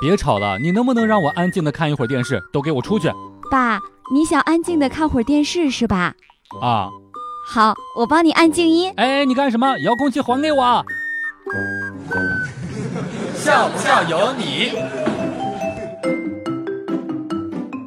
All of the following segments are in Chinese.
别吵了，你能不能让我安静的看一会儿电视？都给我出去！爸，你想安静的看会儿电视是吧？啊，好，我帮你按静音。哎，你干什么？遥控器还给我！笑不笑由你。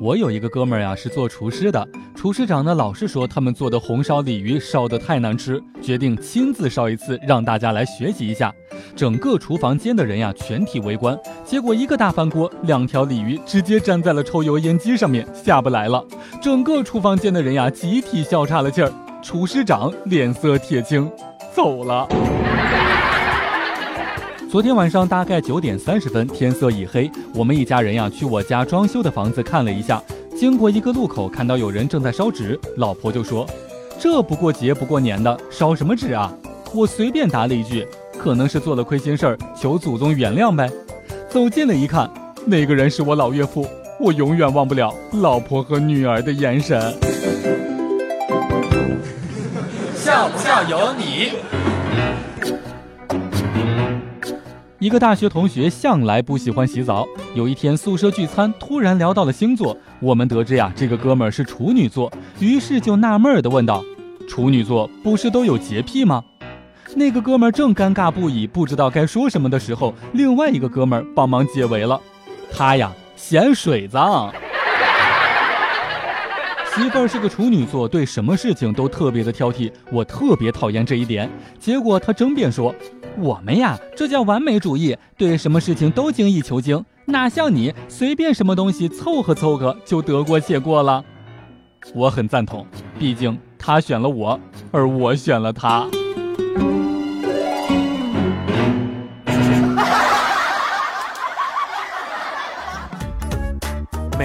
我有一个哥们儿呀，是做厨师的。厨师长呢，老是说他们做的红烧鲤鱼烧的太难吃，决定亲自烧一次，让大家来学习一下。整个厨房间的人呀，全体围观。结果一个大翻锅，两条鲤鱼直接粘在了抽油烟机上面，下不来了。整个厨房间的人呀，集体笑岔了气儿。厨师长脸色铁青，走了。昨天晚上大概九点三十分，天色已黑，我们一家人呀去我家装修的房子看了一下。经过一个路口，看到有人正在烧纸，老婆就说：“这不过节不过年的，烧什么纸啊？”我随便答了一句：“可能是做了亏心事儿，求祖宗原谅呗。”走近了一看，那个人是我老岳父，我永远忘不了老婆和女儿的眼神。笑不笑由你。一个大学同学向来不喜欢洗澡。有一天宿舍聚餐，突然聊到了星座。我们得知呀，这个哥们儿是处女座，于是就纳闷儿的问道：“处女座不是都有洁癖吗？”那个哥们儿正尴尬不已，不知道该说什么的时候，另外一个哥们儿帮忙解围了。他呀，嫌水脏。媳妇儿是个处女座，对什么事情都特别的挑剔，我特别讨厌这一点。结果他争辩说：“我们呀，这叫完美主义，对什么事情都精益求精，哪像你，随便什么东西凑合凑合就得过且过了。”我很赞同，毕竟他选了我，而我选了他。